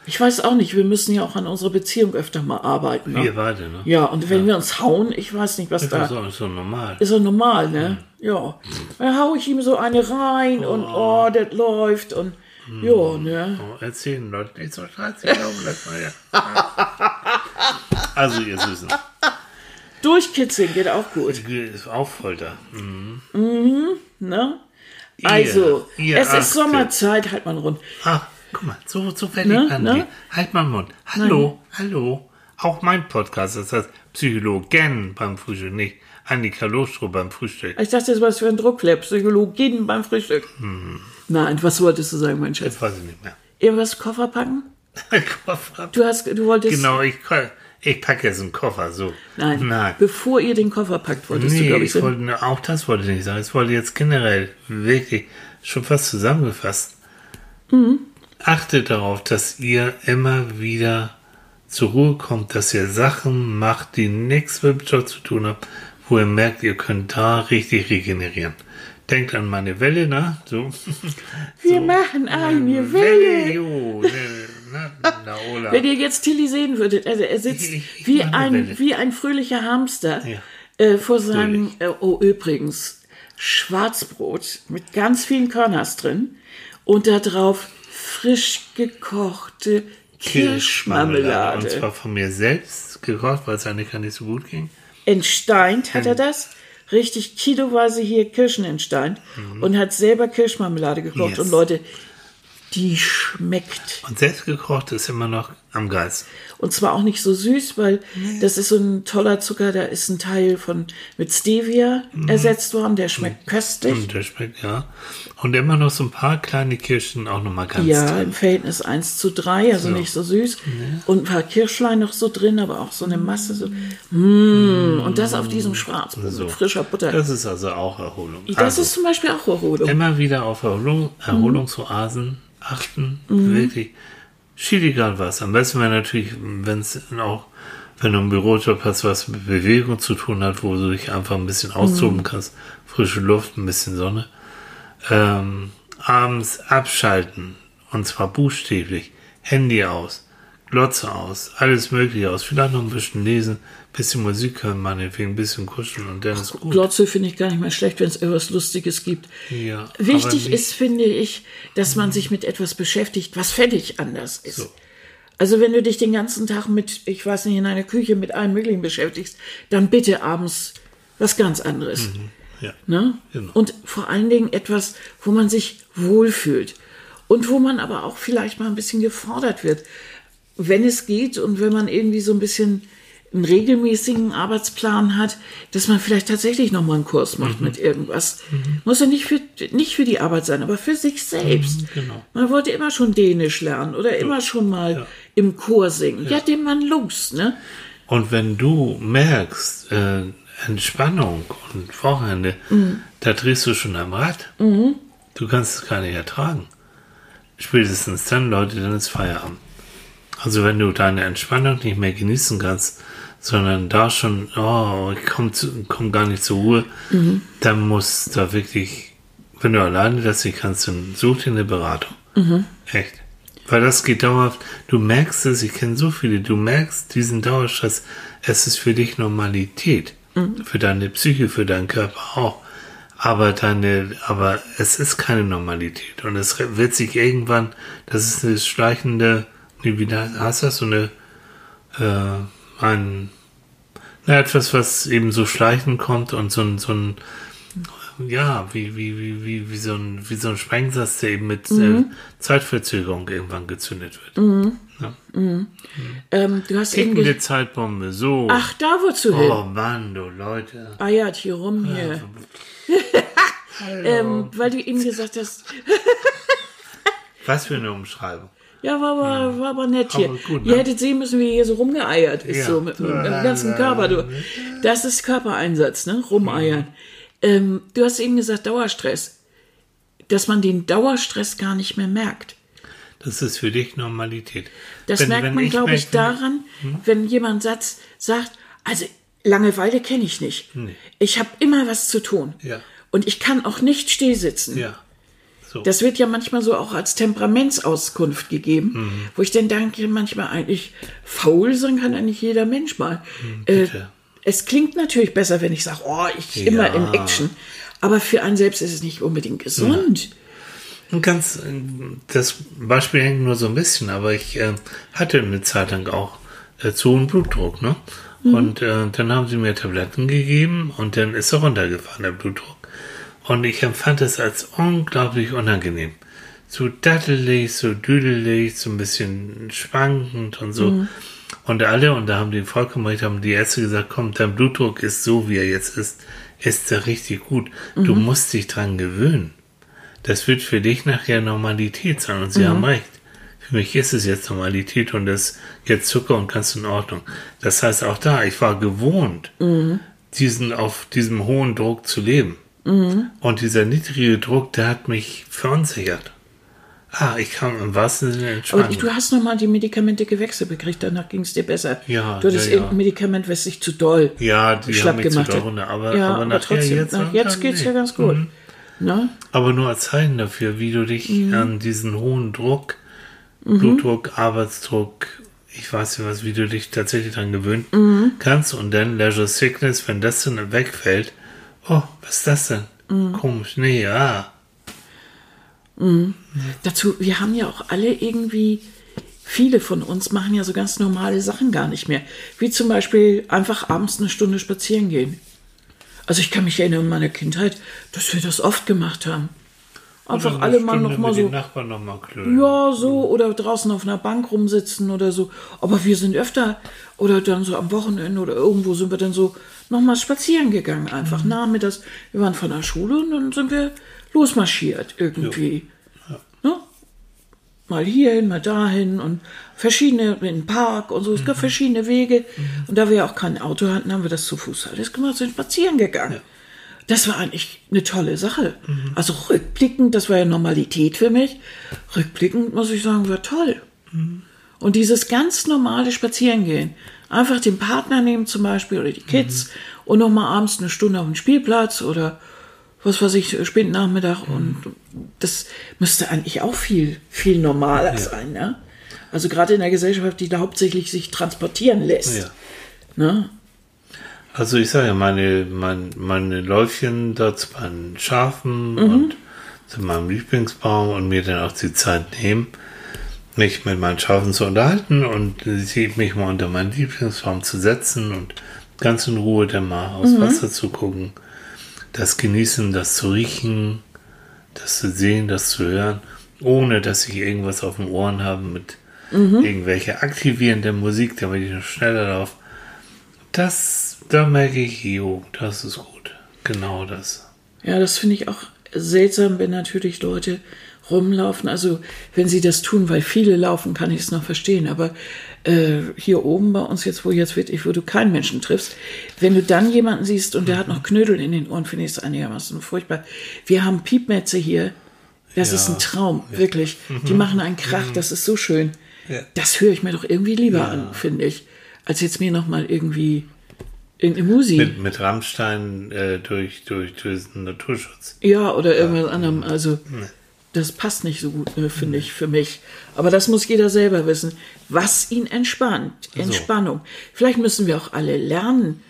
Ich weiß auch nicht, wir müssen ja auch an unserer Beziehung öfter mal arbeiten. Ne? Wir beide, ne? Ja, und wenn wir uns hauen, ich weiß nicht, was Das da ist auch so normal. ist ja normal, ne? Ja. Dann hau ich ihm so eine rein und oh, das läuft und ja, ne? Oh, erzählen Leute nicht so scheiße, glauben das mal ja. Also, ihr Süßen, Durchkitzeln geht auch gut, ist auch Folter. Mhm. ne? Also, ihr es achtet. ist Sommerzeit, halt mal rund. Ah, guck mal, so, so werde Ne, ne? Halt mal den Mund. Hallo, hallo. Auch mein Podcast, das heißt Psychologen beim Frühstück, nicht Annika Lostroh beim Frühstück. Ich dachte, das war für ein Druckflap, Psychologin beim Frühstück. Hm. Nein, was wolltest du sagen, mein Schatz? Das weiß ich nicht mehr. Irgendwas Koffer packen? Koffer. Du hast, du wolltest. Genau, ich, ich packe jetzt einen Koffer, so. Nein, Nein. bevor ihr den Koffer packt, wolltest du, Nee, glaube ich, ich wollte, auch das wollte ich nicht sagen. Ich wollte jetzt generell wirklich schon fast zusammengefasst. Mhm. Achtet darauf, dass ihr immer wieder zur Ruhe kommt, dass ihr Sachen macht, die nichts mit dem Job zu tun haben, wo ihr merkt, ihr könnt da richtig regenerieren. Denkt an meine Welle, ne? So. Wir machen eine Welle. jo. Ne, na, na, Ola. Wenn ihr jetzt Tilly sehen würdet, also er sitzt Ich- ich- wie, ein, Welle. wie ein fröhlicher Hamster Ja. äh, vor seinem, äh, oh übrigens, Schwarzbrot mit ganz vielen Körners drin und da drauf frisch gekochte Kirschmarmelade. Und zwar von mir selbst gekocht, weil es Annika nicht so gut ging. Entsteint hat er das, richtig kiloweise hier Kirschen entsteint und hat selber Kirschmarmelade gekocht. Mhm. Yes. Und Leute, die schmeckt. Und selbst gekocht ist immer noch am Geist. Und zwar auch nicht so süß, weil das ist so ein toller Zucker, da ist ein Teil von mit Stevia Mhm. ersetzt worden, der schmeckt köstlich. Und der schmeckt, ja. Und immer noch so ein paar kleine Kirschen auch nochmal ganz Ja, drin. im Verhältnis 1 zu 3, also nicht so süß. Und ein paar Kirschlein noch so drin, aber auch so eine Masse. So. Mm. Und das auf diesem Schwarzbrot So. mit frischer Butter. Das ist also auch Erholung. das also, ist zum Beispiel auch Erholung. immer wieder auf Erholung, Erholungsoasen achten. Wirklich. Schied egal was. Am besten wäre natürlich, wenn es auch, wenn du einen Bürojob hast, was mit Bewegung zu tun hat, wo du dich einfach ein bisschen austoben kannst. Frische Luft, ein bisschen Sonne. Ähm, abends abschalten. Und zwar buchstäblich. Handy aus. Glotze aus. Alles mögliche aus. Vielleicht noch ein bisschen lesen. Bisschen Musik hören, meinetwegen. Ein bisschen kuscheln und dann ist gut. Glotze finde ich gar nicht mehr schlecht, wenn es etwas Lustiges gibt. Ja, Wichtig ist, finde ich, dass man sich mit etwas beschäftigt, was völlig anders ist. So. Also wenn du dich den ganzen Tag mit, ich weiß nicht, in einer Küche mit allem Möglichen beschäftigst, dann bitte abends was ganz anderes. Ja. Ne? Genau. Und vor allen Dingen etwas, wo man sich wohlfühlt. Und wo man aber auch vielleicht mal ein bisschen gefordert wird. Wenn es geht und wenn man irgendwie so ein bisschen einen regelmäßigen Arbeitsplan hat, dass man vielleicht tatsächlich nochmal einen Kurs macht mit irgendwas. Muss ja nicht für, nicht für die Arbeit sein, aber für sich selbst. genau. Man wollte immer schon Dänisch lernen oder immer schon mal Ja. im Chor singen. Ja, dem man los, ne? Und wenn du merkst, äh, Entspannung und Wochenende, da drehst du schon am Rad. Du kannst es gar nicht ertragen. Spätestens dann, Leute, dann ist Feierabend. Also wenn du deine Entspannung nicht mehr genießen kannst, sondern da schon, oh, ich komme komm gar nicht zur Ruhe, dann muss da wirklich, wenn du alleine das nicht kannst, dann such dir eine Beratung. Echt. Weil das geht dauerhaft. Du merkst es, ich kenne so viele, du merkst diesen Dauerstress, es ist für dich Normalität. Für deine Psyche, für deinen Körper auch. Aber deine, aber es ist keine Normalität. Und es wird sich irgendwann, das ist eine schleichende, wie heißt das, so eine, äh, ein, na, etwas, was eben so schleichend kommt und so ein, so ein, ja, wie, wie, wie, wie, wie, so ein, wie so ein Sprengsatz, der eben mit äh, Zeitverzögerung irgendwann gezündet wird. Ja. Ähm, du hast eben Tickende ge- Zeitbombe, so. Ach, da wozu hin? oh Mann, du Leute. Eiert hier rum hier. ähm, weil du eben gesagt hast, Was für eine Umschreibung. Ja, war aber, war aber nett hier. Aber gut, Ihr ne? hättet sehen müssen, wie hier so rumgeeiert ist, Ja. so mit, mit dem ganzen Körper. Du. Das ist Körpereinsatz, ne? Rumeiern. Ähm, du hast eben gesagt, Dauerstress. Dass man den Dauerstress gar nicht mehr merkt. Das ist für dich Normalität. Das Wenn- merkt wenn man, glaube ich, daran, wenn jemand Satz sagt, also Langeweile kenne ich nicht. Ich habe immer was zu tun. Ja. Und ich kann auch nicht still sitzen. Ja. So. Das wird ja manchmal so auch als Temperamentsauskunft gegeben, Mhm. wo ich dann denke, manchmal eigentlich faul sein kann eigentlich jeder Mensch mal. äh, bitte. es klingt natürlich besser, wenn ich sage, oh, ich immer in Action. Aber für einen selbst ist es nicht unbedingt gesund. Und ganz, äh, das Beispiel hängt nur so ein bisschen, aber ich äh, hatte eine Zeit lang auch äh, zu hohen Blutdruck, ne? Und äh, dann haben sie mir Tabletten gegeben und dann ist er runtergefahren, der Blutdruck. Und ich empfand es als unglaublich unangenehm. So dattelig, so düdelig, so ein bisschen schwankend und so. Und alle, und da haben die vollkommen recht, haben die Ärzte gesagt, komm, dein Blutdruck ist so, wie er jetzt ist, ist er richtig gut. Du musst dich dran gewöhnen. Das wird für dich nachher Normalität sein. Und sie haben recht. Für mich ist es jetzt Normalität und das jetzt Zucker und ganz in Ordnung. Das heißt auch da, ich war gewohnt, diesen, auf diesem hohen Druck zu leben. Und dieser niedrige Druck, der hat mich verunsichert. Ah, ich kam im wahrsten Sinne Aber entspannen. du hast nochmal die Medikamente gewechselt gekriegt, danach ging es dir besser. Ja, du hattest ja, ja. irgendein Medikament, was sich zu doll ja, die schlapp haben mich zu gemacht doll hat. aber, ja, aber aber, nachher trotzdem, jetzt, nach, jetzt geht's ja nee. ganz gut. Mhm. Ne? Aber nur als Zeichen dafür, wie du dich Mhm. an diesen hohen Druck, Blutdruck, Arbeitsdruck, ich weiß nicht was, wie du dich tatsächlich dran gewöhnen Mhm. kannst und dann Leisure Sickness, wenn das dann wegfällt, oh, was ist das denn? Mhm. Komisch, nee, ja. Dazu, wir haben ja auch alle irgendwie, viele von uns machen ja so ganz normale Sachen gar nicht mehr. Wie zum Beispiel einfach abends eine Stunde spazieren gehen. Also ich kann mich erinnern an meine Kindheit, dass wir das oft gemacht haben. Einfach Oder alle mal Stunde noch mal mit so den Nachbarn noch mal klönen. Ja, so, oder draußen auf einer Bank rumsitzen oder so. Aber wir sind öfter, oder dann so am Wochenende oder irgendwo sind wir dann so nochmal spazieren gegangen, einfach nachmittags. Wir waren von der Schule und dann sind wir losmarschiert irgendwie. Ne? Mal hierhin, mal dahin und verschiedene, in den Park und so. Es gab verschiedene Wege. Und da wir auch kein Auto hatten, haben wir das zu Fuß alles gemacht, sind spazieren gegangen. Das war eigentlich eine tolle Sache. Also rückblickend, das war ja Normalität für mich. Rückblickend muss ich sagen, war toll. Und dieses ganz normale Spazierengehen, einfach den Partner nehmen zum Beispiel oder die Kids und noch mal abends eine Stunde auf dem Spielplatz oder was weiß ich, späten Nachmittag und das müsste eigentlich auch viel, viel normaler sein. Ne? Also gerade in der Gesellschaft, die da hauptsächlich sich transportieren lässt. Ja. Ne? Also ich sage ja, meine, mein, meine Läufchen da zu meinen Schafen Mhm. und zu meinem Lieblingsbaum und mir dann auch die Zeit nehmen, mich mit meinen Schafen zu unterhalten und sie mich mal unter meinen Lieblingsbaum zu setzen und ganz in Ruhe dann mal aufs Mhm. Wasser zu gucken, das genießen, das zu riechen, das zu sehen, das zu hören, ohne dass ich irgendwas auf den Ohren habe mit Mhm. irgendwelcher aktivierender Musik, damit ich noch schneller laufe. Das, da merke ich, jo, das ist gut. Genau das. Ja, das finde ich auch seltsam, wenn natürlich Leute rumlaufen. Also wenn sie das tun, weil viele laufen, kann ich es noch verstehen. Aber äh, hier oben bei uns jetzt, wo jetzt wirklich, wo du keinen Menschen triffst, wenn du dann jemanden siehst und der hat noch Knödel in den Ohren, finde ich es einigermaßen furchtbar. Wir haben Piepmetze hier. Das Ja. ist ein Traum, wirklich. Die machen einen Krach, das ist so schön. Das höre ich mir doch irgendwie lieber an, finde ich, als jetzt mir noch mal irgendwie irgendeine Musik. Mit, mit Rammstein äh, durch, durch, durch den Naturschutz. Ja, oder irgendwas anderem. Also, das passt nicht so gut, äh, finde ich, für mich. Aber das muss jeder selber wissen, was ihn entspannt. Entspannung. Vielleicht müssen wir auch alle lernen,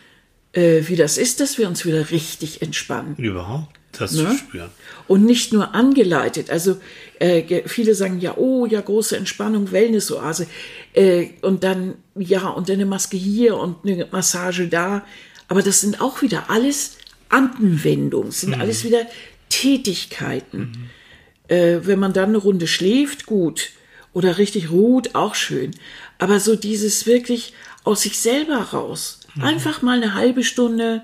äh, wie das ist, dass wir uns wieder richtig entspannen. Überhaupt das Ne? zu spüren. Und nicht nur angeleitet. Also äh, viele sagen ja, oh ja, große Entspannung, Wellnessoase. Äh, und dann, ja, und eine Maske hier und eine Massage da. Aber das sind auch wieder alles Anwendungen, sind alles wieder Tätigkeiten. Äh, wenn man dann eine Runde schläft, gut. Oder richtig ruht, auch schön. Aber so dieses wirklich aus sich selber raus. Einfach mal eine halbe Stunde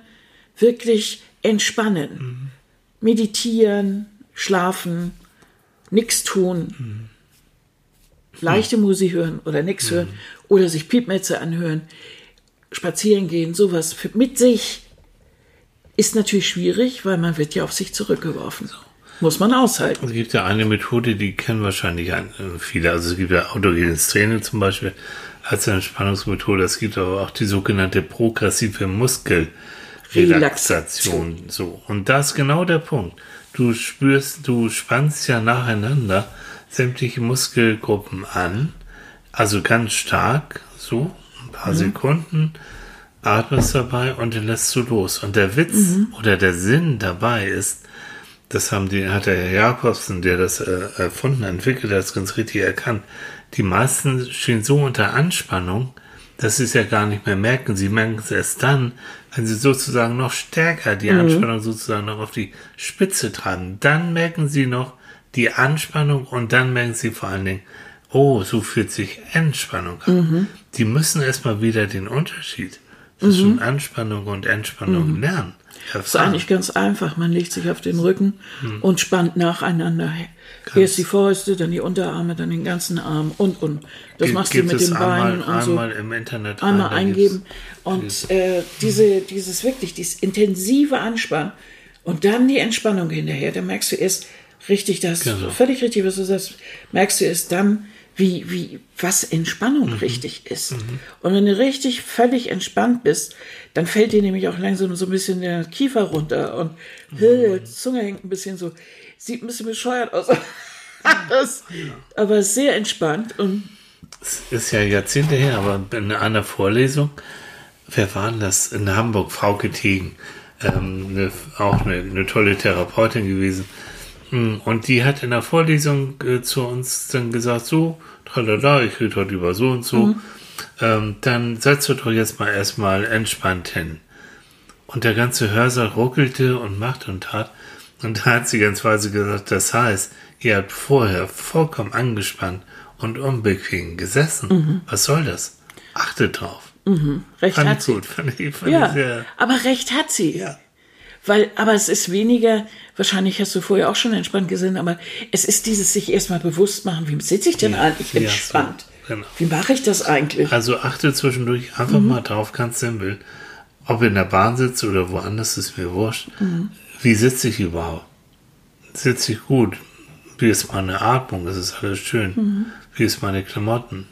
wirklich entspannen meditieren, schlafen, nichts tun, leichte Musik hören oder nichts hören oder sich Piepmetze anhören, spazieren gehen, sowas für, mit sich ist natürlich schwierig, weil man wird ja auf sich zurückgeworfen. Muss man aushalten. Es gibt ja eine Methode, die kennen wahrscheinlich ein- äh, viele. Also es gibt ja autogenes Training zum Beispiel als Entspannungsmethode. Es gibt aber auch die sogenannte progressive Muskelrelaxation. So. Und da ist genau der Punkt. Du spürst, du spannst ja nacheinander sämtliche Muskelgruppen an. Also ganz stark, so, ein paar Sekunden, atmest dabei und dann lässt du los. Und der Witz oder der Sinn dabei ist, das haben die, hat der Herr Jakobsen, der das äh, erfunden, entwickelt, hat das ganz richtig erkannt. Die meisten stehen so unter Anspannung, dass sie es ja gar nicht mehr merken. Sie merken es erst dann, wenn sie sozusagen noch stärker die Anspannung sozusagen noch auf die Spitze tragen. Dann merken sie noch die Anspannung und dann merken sie vor allen Dingen, oh, so fühlt sich Entspannung an. Die müssen erstmal wieder den Unterschied zwischen Anspannung und Entspannung lernen. Das ist eigentlich ganz einfach. Man legt sich auf den Rücken und spannt nacheinander. Erst die Fäuste, dann die Unterarme, dann den ganzen Arm und und. Das Gibt- machst du mit den Beinen einmal, und so. einmal im Internet einmal rein, eingeben und äh, diese, dieses wirklich, dieses intensive Anspannen und dann die Entspannung hinterher, da merkst du erst richtig, das Genau. völlig richtig, was du sagst, merkst du erst dann, wie, wie, was Entspannung Mhm. richtig ist. Und wenn du richtig völlig entspannt bist, dann fällt dir nämlich auch langsam so ein bisschen der Kiefer runter und Mhm. äh, die Zunge hängt ein bisschen so, sieht ein bisschen bescheuert aus. das, aber sehr entspannt und ist ja Jahrzehnte her, aber in einer Vorlesung, wer war denn das? In Hamburg, Frauke Tegen, ähm, eine, auch eine, eine tolle Therapeutin gewesen. Mm, Und die hat in der Vorlesung äh, zu uns dann gesagt, so, tralala, ich rede heute über so und so, ähm, dann setzt du doch jetzt mal erstmal entspannt hin. Und der ganze Hörsaal ruckelte und machte und tat. Und da hat sie ganz weise gesagt, das heißt, ihr habt vorher vollkommen angespannt und unbequem gesessen. Was soll das? Achtet drauf. recht Fand hat ich sie. gut. Fand ich, fand Ja, aber recht hat sie. ja. Weil, aber es ist weniger, wahrscheinlich hast du vorher auch schon entspannt gesehen, aber es ist dieses sich erstmal bewusst machen, wie sitze ich denn eigentlich ja, entspannt? so, genau. Wie mache ich das eigentlich? Also achte zwischendurch einfach Mhm. mal drauf, ganz simpel. Ob in der Bahn sitze oder woanders, ist mir wurscht. Mhm. Wie sitze ich überhaupt? Sitze ich gut? Wie ist meine Atmung? Ist es alles schön? Wie ist meine Klamotten?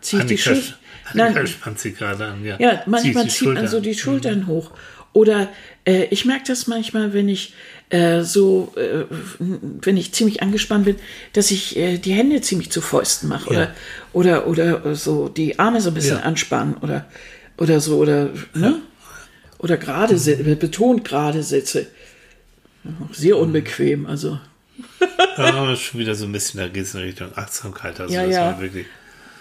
Zieh ich Mhm. die Schultern? Nein, spannt sie gerade an. Ja, ja, manchmal zieht man so die Schultern hoch. Oder äh, ich merke das manchmal, wenn ich äh, so, äh, wenn ich ziemlich angespannt bin, dass ich äh, die Hände ziemlich zu Fäusten mache Ja. oder, oder oder so die Arme so ein bisschen Ja. anspannen oder oder so oder ne oder gerade si- betont gerade sitze. Sehr Mhm. unbequem, also. Ja, schon wieder so ein bisschen, da geht es in Richtung Achtsamkeit. Also Ja, das ja. war wirklich.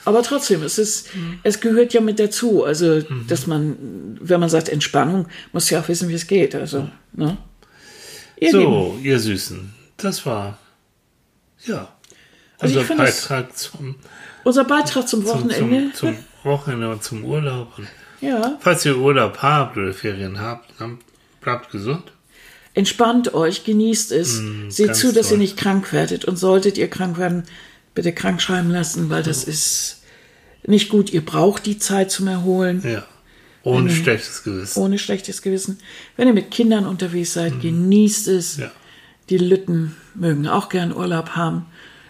Aber trotzdem, es ist, es gehört ja mit dazu. Also, dass man, wenn man sagt Entspannung, muss ja auch wissen, wie es geht. Also, ne? Ihr Lieben, So, ihr Süßen, das war ja Also unser Beitrag zum, unser Beitrag zum zum, Wochenende. zum, zum Wochenende und zum Urlaub. Und ja, falls ihr Urlaub habt oder Ferien habt, dann bleibt gesund. entspannt euch, genießt es. Seht Mm, ganz zu, dass toll. ihr nicht krank werdet. Und solltet ihr krank werden, bitte krank schreiben lassen, weil das ist nicht gut. Ihr braucht die Zeit zum Erholen. Ja. Ohne Mhm. schlechtes Gewissen. ohne schlechtes Gewissen. Wenn ihr mit Kindern unterwegs seid, genießt es. Mhm. Ja. Die Lütten mögen auch gern Urlaub haben.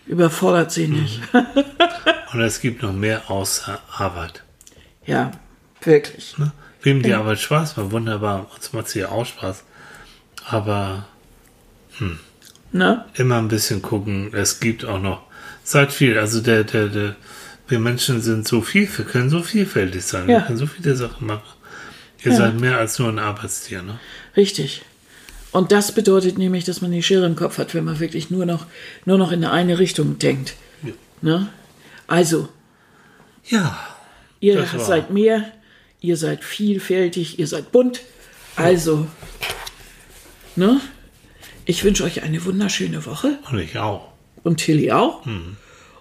Überfordert sie nicht. Mhm. Und es gibt noch mehr außer Arbeit. ja, wirklich. Ne? Wem die Arbeit Spaß macht, wunderbar. Uns macht sie ja auch Spaß. Aber Ne? immer ein bisschen gucken, es gibt auch noch, seid viel, also der, der, der, wir Menschen sind so viel, wir können so vielfältig sein, wir Ja. können so viele Sachen machen. Ihr Ja. seid mehr als nur ein Arbeitstier, ne? Richtig. Und das bedeutet nämlich, dass man die Schere im Kopf hat, wenn man wirklich nur noch, nur noch in eine Richtung denkt. Ja. Ne? Also, Ja. ihr seid mehr, ihr seid vielfältig, ihr seid bunt. Also, ne? Ich wünsche euch eine wunderschöne Woche Und ich auch. und Tilly auch.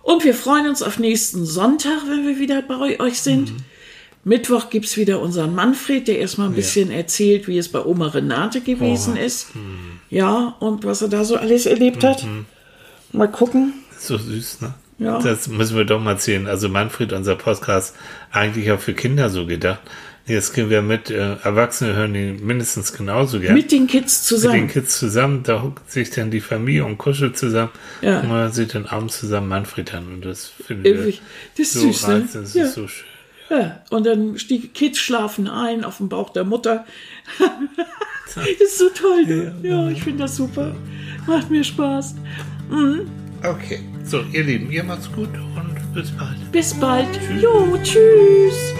Und wir freuen uns auf nächsten Sonntag, wenn wir wieder bei euch sind. Mittwoch gibt es wieder unseren Manfred, der erstmal ein bisschen erzählt, wie es bei Oma Renate gewesen ist. Ja, und was er da so alles erlebt hat. Mal gucken. So süß, ne? Ja. Das müssen wir doch mal erzählen. Also Manfred, unser Podcast, eigentlich auch für Kinder so gedacht. Jetzt gehen wir mit, äh, Erwachsene hören ihn mindestens genauso gern. Mit den Kids mit den zusammen. Kids zusammen, da huckt sich dann die Familie und kuschelt zusammen. Ja. Und man sieht dann abends zusammen Manfred an. Und das wir Irgendwie- das ist so süß, ne? reizend, das Ja. ist so schön. Ja, und dann die Kids schlafen ein auf dem Bauch der Mutter. das ist so toll. Ja, ich finde das super. Macht mir Spaß. Okay. So, ihr Lieben, ihr macht's gut und bis bald. Bis bald. Jo, tschüss.